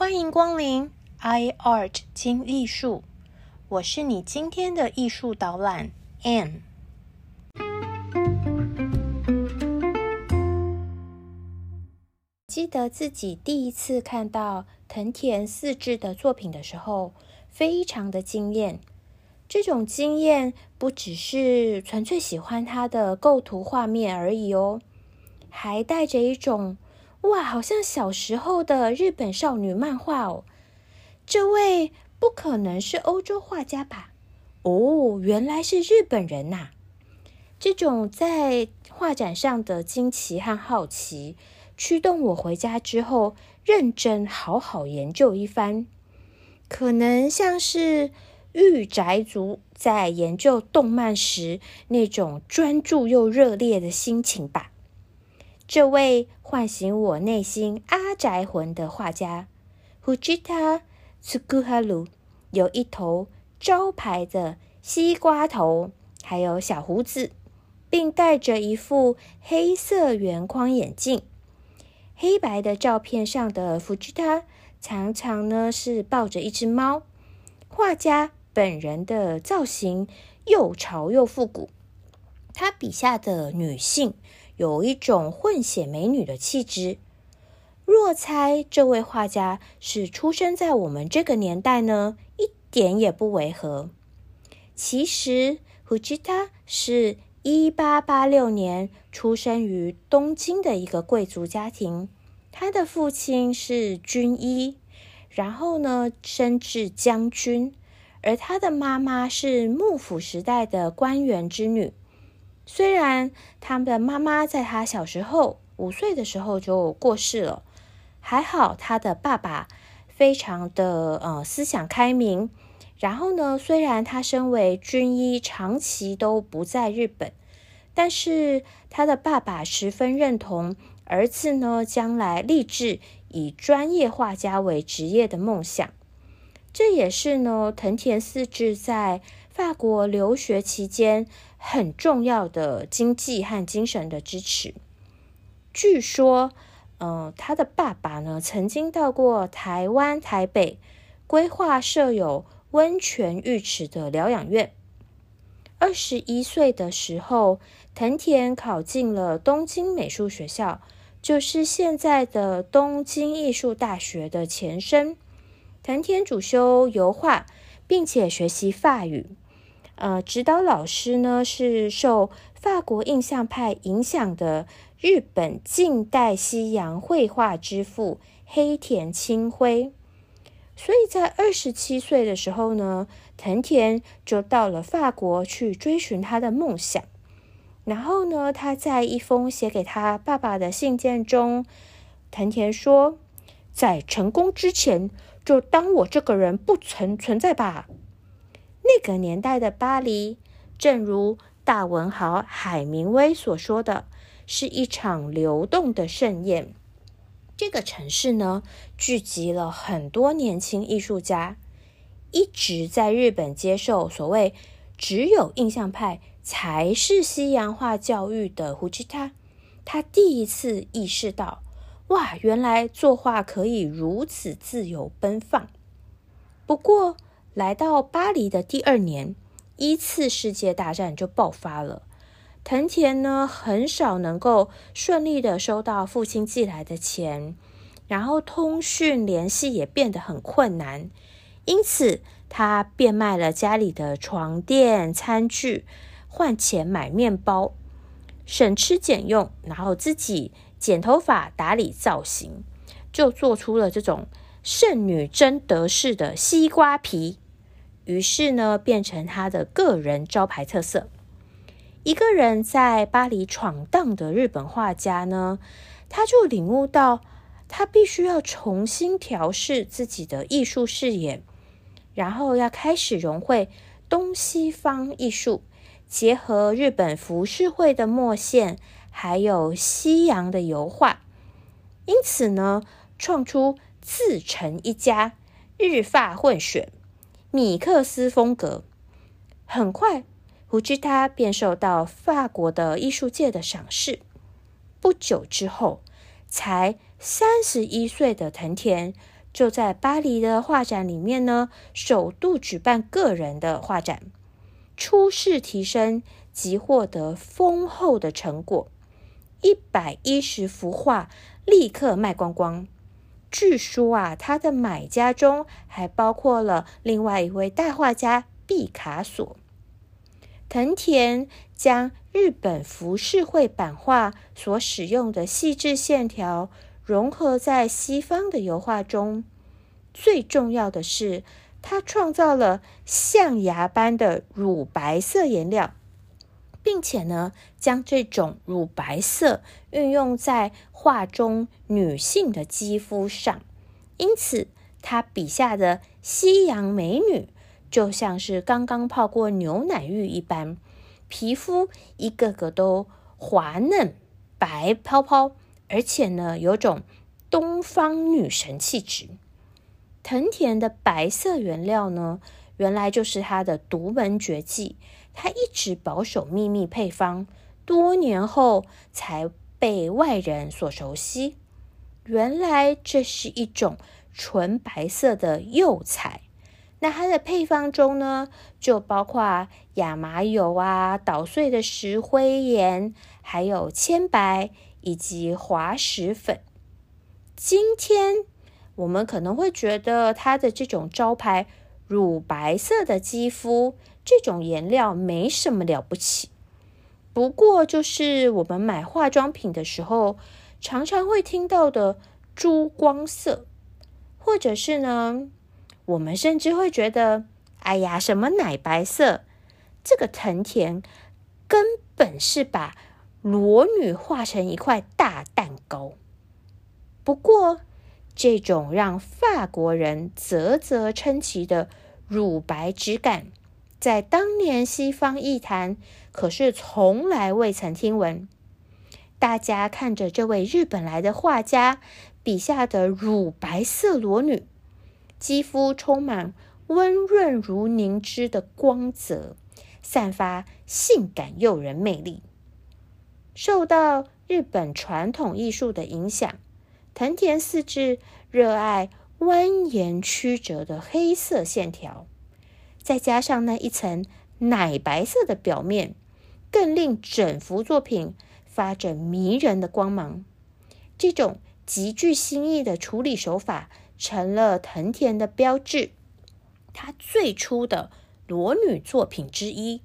欢迎光临 i art 精艺术，我是你今天的艺术导览 Anne。记得自己第一次看到藤田四治的作品的时候，非常的惊艳。这种惊艳不只是纯粹喜欢他的构图画面而已哦，还带着一种哇，好像小时候的日本少女漫画哦。这位不可能是欧洲画家吧？哦，原来是日本人呐！这种在画展上的惊奇和好奇，驱动我回家之后认真好好研究一番。可能像是。御宅族在研究动漫时那种专注又热烈的心情吧。这位唤醒我内心阿宅魂的画家，Fujita Tsukuharu，有一头招牌的西瓜头，还有小胡子，并戴着一副黑色圆框眼镜。黑白的照片上的 Fujita 常常呢是抱着一只猫。画家。本人的造型又潮又复古，他笔下的女性有一种混血美女的气质。若猜这位画家是出生在我们这个年代呢，一点也不违和。其实，胡吉他是一八八六年出生于东京的一个贵族家庭，他的父亲是军医，然后呢升至将军。而他的妈妈是幕府时代的官员之女，虽然他的妈妈在他小时候五岁的时候就过世了，还好他的爸爸非常的呃思想开明。然后呢，虽然他身为军医，长期都不在日本，但是他的爸爸十分认同儿子呢将来立志以专业画家为职业的梦想。这也是呢，藤田四治在法国留学期间很重要的经济和精神的支持。据说，呃，他的爸爸呢曾经到过台湾台北，规划设有温泉浴池的疗养院。二十一岁的时候，藤田考进了东京美术学校，就是现在的东京艺术大学的前身。藤田主修油画，并且学习法语。呃，指导老师呢是受法国印象派影响的日本近代西洋绘画之父黑田清辉。所以在二十七岁的时候呢，藤田就到了法国去追寻他的梦想。然后呢，他在一封写给他爸爸的信件中，藤田说：“在成功之前。”就当我这个人不曾存在吧。那个年代的巴黎，正如大文豪海明威所说的，是一场流动的盛宴。这个城市呢，聚集了很多年轻艺术家。一直在日本接受所谓只有印象派才是西洋画教育的胡吉他，他第一次意识到。哇，原来作画可以如此自由奔放。不过，来到巴黎的第二年，一次世界大战就爆发了。藤田呢，很少能够顺利的收到父亲寄来的钱，然后通讯联系也变得很困难。因此，他变卖了家里的床垫、餐具，换钱买面包，省吃俭用，然后自己。剪头发、打理造型，就做出了这种圣女贞德式的西瓜皮。于是呢，变成他的个人招牌特色。一个人在巴黎闯荡的日本画家呢，他就领悟到，他必须要重新调试自己的艺术视野，然后要开始融汇东西方艺术，结合日本浮世绘的墨线。还有西洋的油画，因此呢，创出自成一家日法混血米克斯风格。很快，胡吉他便受到法国的艺术界的赏识。不久之后，才三十一岁的藤田就在巴黎的画展里面呢，首度举办个人的画展，初试提升即获得丰厚的成果，一百一十幅画立刻卖光光。据说啊，他的买家中还包括了另外一位大画家毕卡索。藤田将日本浮世绘版画所使用的细致线条融合在西方的油画中。最重要的是，他创造了象牙般的乳白色颜料，并且呢，将这种乳白色运用在画中女性的肌肤上。因此，他笔下的西洋美女。就像是刚刚泡过牛奶浴一般，皮肤一个个都滑嫩、白泡泡，而且呢，有种东方女神气质。藤田的白色原料呢，原来就是他的独门绝技，他一直保守秘密配方，多年后才被外人所熟悉。原来这是一种纯白色的釉彩。那它的配方中呢，就包括亚麻油啊、捣碎的石灰岩，还有铅白以及滑石粉。今天我们可能会觉得它的这种招牌乳白色的肌肤，这种颜料没什么了不起。不过，就是我们买化妆品的时候，常常会听到的珠光色，或者是呢。我们甚至会觉得，哎呀，什么奶白色？这个藤田根本是把裸女画成一块大蛋糕。不过，这种让法国人啧啧称奇的乳白质感，在当年西方艺坛可是从来未曾听闻。大家看着这位日本来的画家笔下的乳白色裸女。肌肤充满温润如凝脂的光泽，散发性感诱人魅力。受到日本传统艺术的影响，藤田四治热爱蜿蜒曲折的黑色线条，再加上那一层奶白色的表面，更令整幅作品发着迷人的光芒。这种极具新意的处理手法。成了藤田的标志。他最初的裸女作品之一，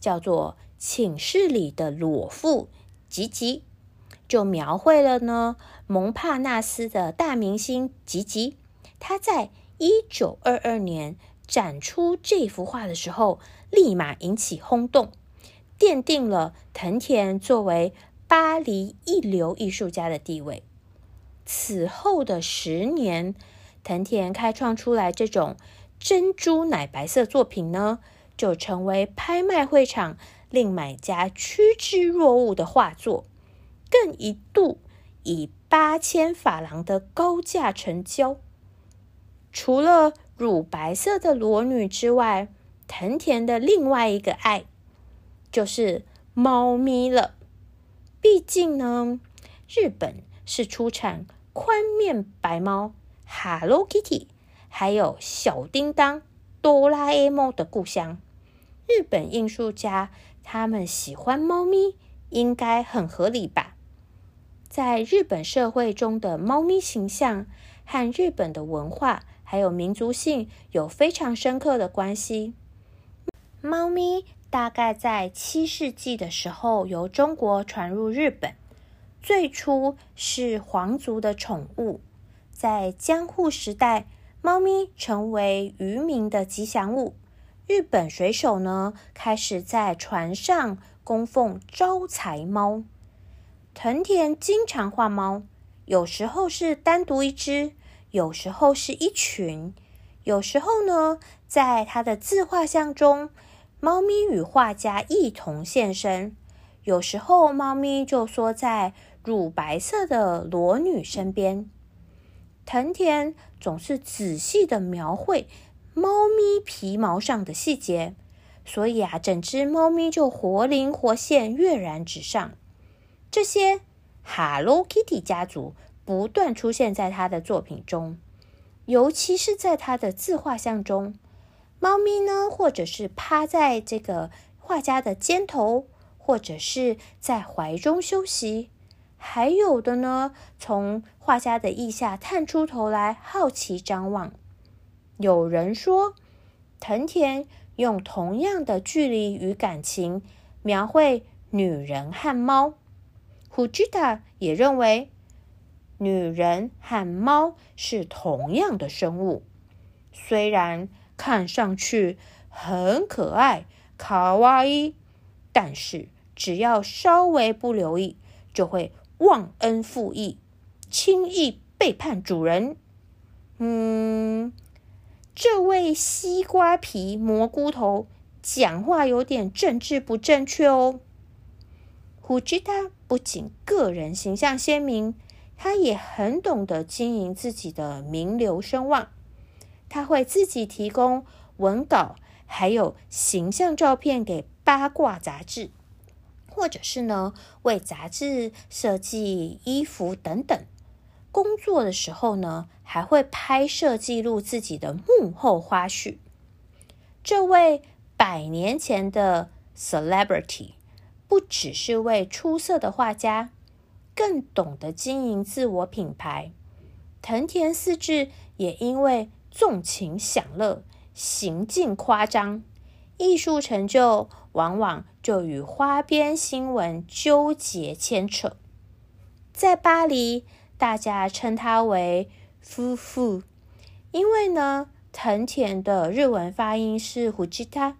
叫做《寝室里的裸妇吉吉》，就描绘了呢蒙帕纳斯的大明星吉吉。他在一九二二年展出这幅画的时候，立马引起轰动，奠定了藤田作为巴黎一流艺术家的地位。此后的十年。藤田开创出来这种珍珠奶白色作品呢，就成为拍卖会场令买家趋之若鹜的画作，更一度以八千法郎的高价成交。除了乳白色的裸女之外，藤田的另外一个爱就是猫咪了。毕竟呢，日本是出产宽面白猫。Hello Kitty，还有小叮当、哆啦 A 梦的故乡。日本艺术家他们喜欢猫咪，应该很合理吧？在日本社会中的猫咪形象和日本的文化还有民族性有非常深刻的关系。猫咪大概在七世纪的时候由中国传入日本，最初是皇族的宠物。在江户时代，猫咪成为渔民的吉祥物。日本水手呢，开始在船上供奉招财猫。藤田经常画猫，有时候是单独一只，有时候是一群，有时候呢，在他的自画像中，猫咪与画家一同现身。有时候，猫咪就缩在乳白色的裸女身边。藤田总是仔细的描绘猫咪皮毛上的细节，所以啊，整只猫咪就活灵活现、跃然纸上。这些 Hello Kitty 家族不断出现在他的作品中，尤其是在他的自画像中，猫咪呢，或者是趴在这个画家的肩头，或者是在怀中休息，还有的呢，从画家的腋下探出头来，好奇张望。有人说，藤田用同样的距离与感情描绘女人和猫。胡吉达也认为。女人和猫是同样的生物，虽然看上去很可爱、卡哇伊，但是只要稍微不留意，就会忘恩负义，轻易背叛主人。嗯，这位西瓜皮蘑菇头讲话有点政治不正确哦。胡吉达不仅个人形象鲜明。他也很懂得经营自己的名流声望，他会自己提供文稿，还有形象照片给八卦杂志，或者是呢为杂志设计衣服等等。工作的时候呢，还会拍摄记录自己的幕后花絮。这位百年前的 celebrity，不只是位出色的画家。更懂得经营自我品牌，藤田四治也因为纵情享乐、行径夸张，艺术成就往往就与花边新闻纠结牵扯。在巴黎，大家称他为“夫妇”，因为呢，藤田的日文发音是“胡吉他”，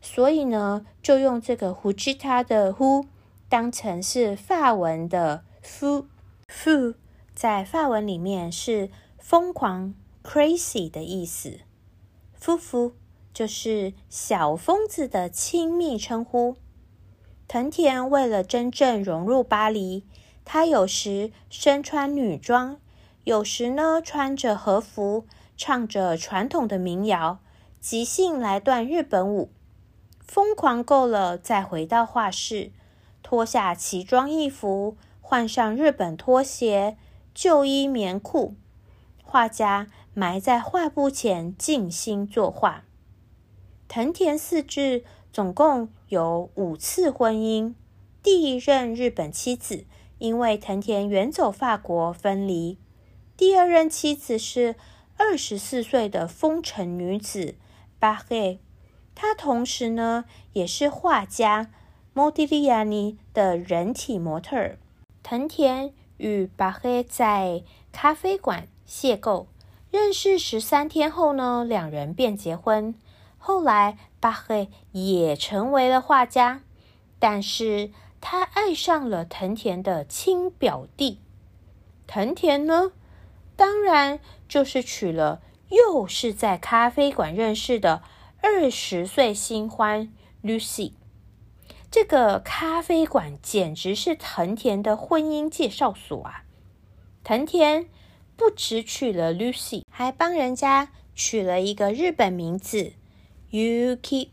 所以呢，就用这个“胡吉他”的“呼”当成是法文的。夫夫在法文里面是疯狂 （crazy） 的意思。夫妇就是小疯子的亲密称呼。藤田为了真正融入巴黎，他有时身穿女装，有时呢穿着和服，唱着传统的民谣，即兴来段日本舞。疯狂够了，再回到画室，脱下奇装异服。换上日本拖鞋、旧衣棉裤，画家埋在画布前静心作画。藤田四治总共有五次婚姻，第一任日本妻子因为藤田远走法国分离。第二任妻子是二十四岁的风尘女子巴黑，他同时呢也是画家莫迪利亚尼的人体模特儿。藤田与巴黑在咖啡馆邂逅，认识十三天后呢，两人便结婚。后来巴黑也成为了画家，但是他爱上了藤田的亲表弟。藤田呢，当然就是娶了又是在咖啡馆认识的二十岁新欢 Lucy。这个咖啡馆简直是藤田的婚姻介绍所啊！藤田不只娶了 Lucy，还帮人家取了一个日本名字 Yuki，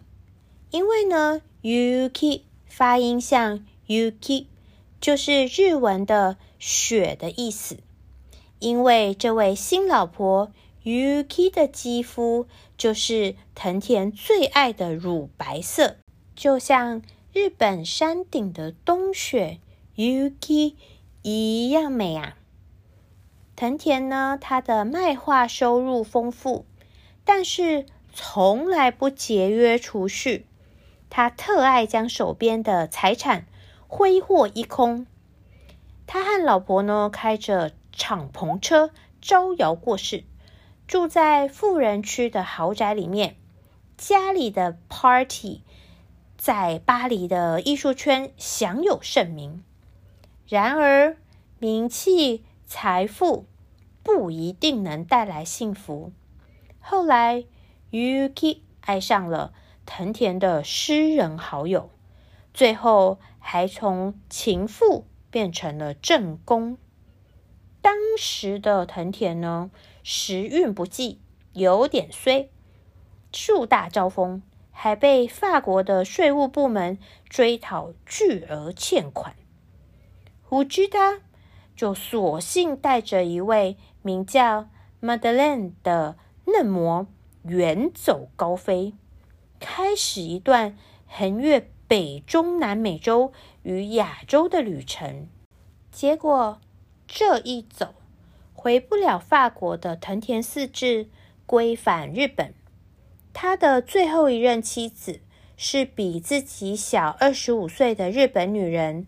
因为呢，Yuki 发音像 Yuki，就是日文的雪的意思。因为这位新老婆 Yuki 的肌肤就是藤田最爱的乳白色，就像。日本山顶的冬雪，Yuki 一样美啊。藤田呢，他的卖画收入丰富，但是从来不节约储蓄。他特爱将手边的财产挥霍一空。他和老婆呢，开着敞篷车招摇过市，住在富人区的豪宅里面，家里的 party。在巴黎的艺术圈享有盛名，然而名气、财富不一定能带来幸福。后来，Yuki 爱上了藤田的诗人好友，最后还从情妇变成了正宫。当时的藤田呢，时运不济，有点衰，树大招风。还被法国的税务部门追讨巨额欠款，胡吉他就索性带着一位名叫 Madeline 的嫩模远走高飞，开始一段横越北中南美洲与亚洲的旅程。结果这一走，回不了法国的藤田四治归返日本。他的最后一任妻子是比自己小二十五岁的日本女人，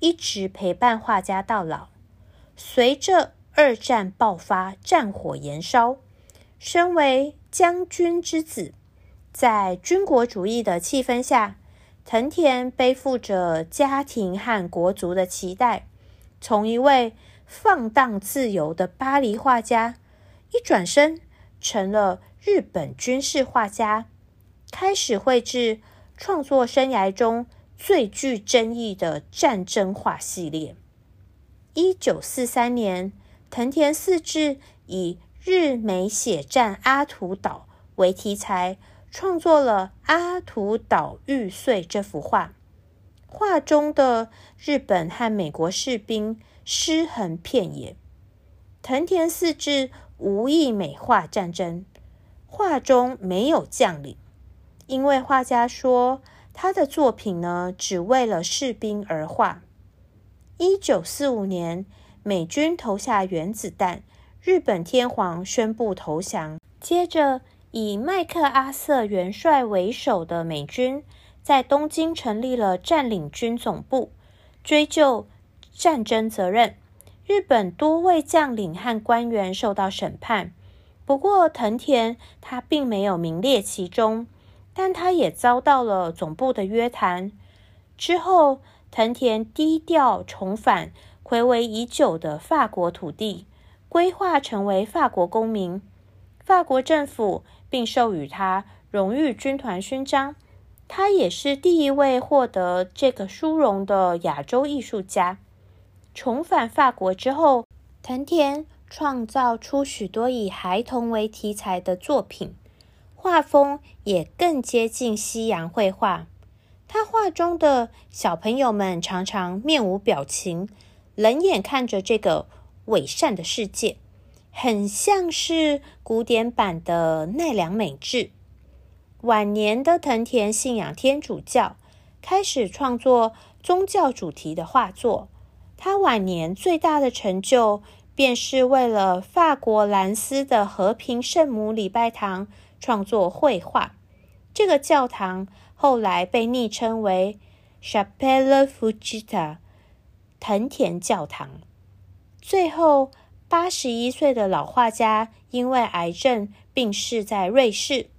一直陪伴画家到老。随着二战爆发，战火延烧。身为将军之子，在军国主义的气氛下，藤田背负着家庭和国族的期待，从一位放荡自由的巴黎画家，一转身成了日本军事画家，开始绘制创作生涯中最具争议的战争画系列。一九四三年，藤田四治以日美血战阿图岛为题材，创作了《阿图岛玉碎》这幅画。画中的日本和美国士兵尸横遍野，藤田四治无意美化战争，画中没有将领，因为画家说他的作品呢，只为了士兵而画。一九四五年，美军投下原子弹，日本天皇宣布投降。接着，以麦克阿瑟元帅为首的美军在东京成立了占领军总部，追究战争责任。日本多位将领和官员受到审判，不过藤田他并没有名列其中，但他也遭到了总部的约谈。之后。藤田低调重返回违已久的法国土地，规划成为法国公民。法国政府并授予他荣誉军团勋章。他也是第一位获得这个殊荣的亚洲艺术家。重返法国之后，藤田创造出许多以孩童为题材的作品，画风也更接近西洋绘画。他画中的小朋友们常常面无表情，冷眼看着这个伪善的世界，很像是古典版的奈良美智。晚年的藤田信仰天主教，开始创作宗教主题的画作。他晚年最大的成就，便是为了法国兰斯的和平圣母礼拜堂创作绘画。这个教堂。后来被昵称为 Chapelle Fujita 藤田教堂。最后，八十一岁的老画家因为癌症病逝在瑞士，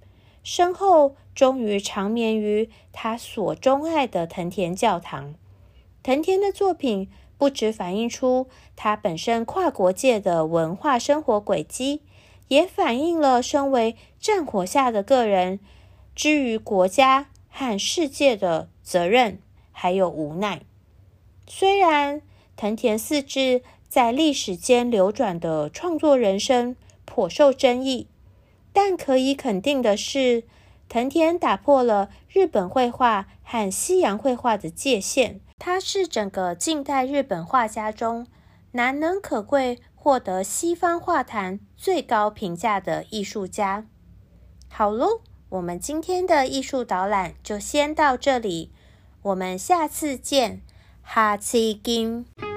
身后终于长眠于他所钟爱的藤田教堂。藤田的作品不只反映出他本身跨国界的文化生活轨迹，也反映了身为战火下的个人之于国家。和世界的责任，还有无奈。虽然藤田四治在历史间流转的创作人生颇受争议，但可以肯定的是，藤田打破了日本绘画和西洋绘画的界限。他是整个近代日本画家中难能可贵、获得西方画坛最高评价的艺术家。好喽。我们今天的艺术导览就先到这里，我们下次见，哈奇金。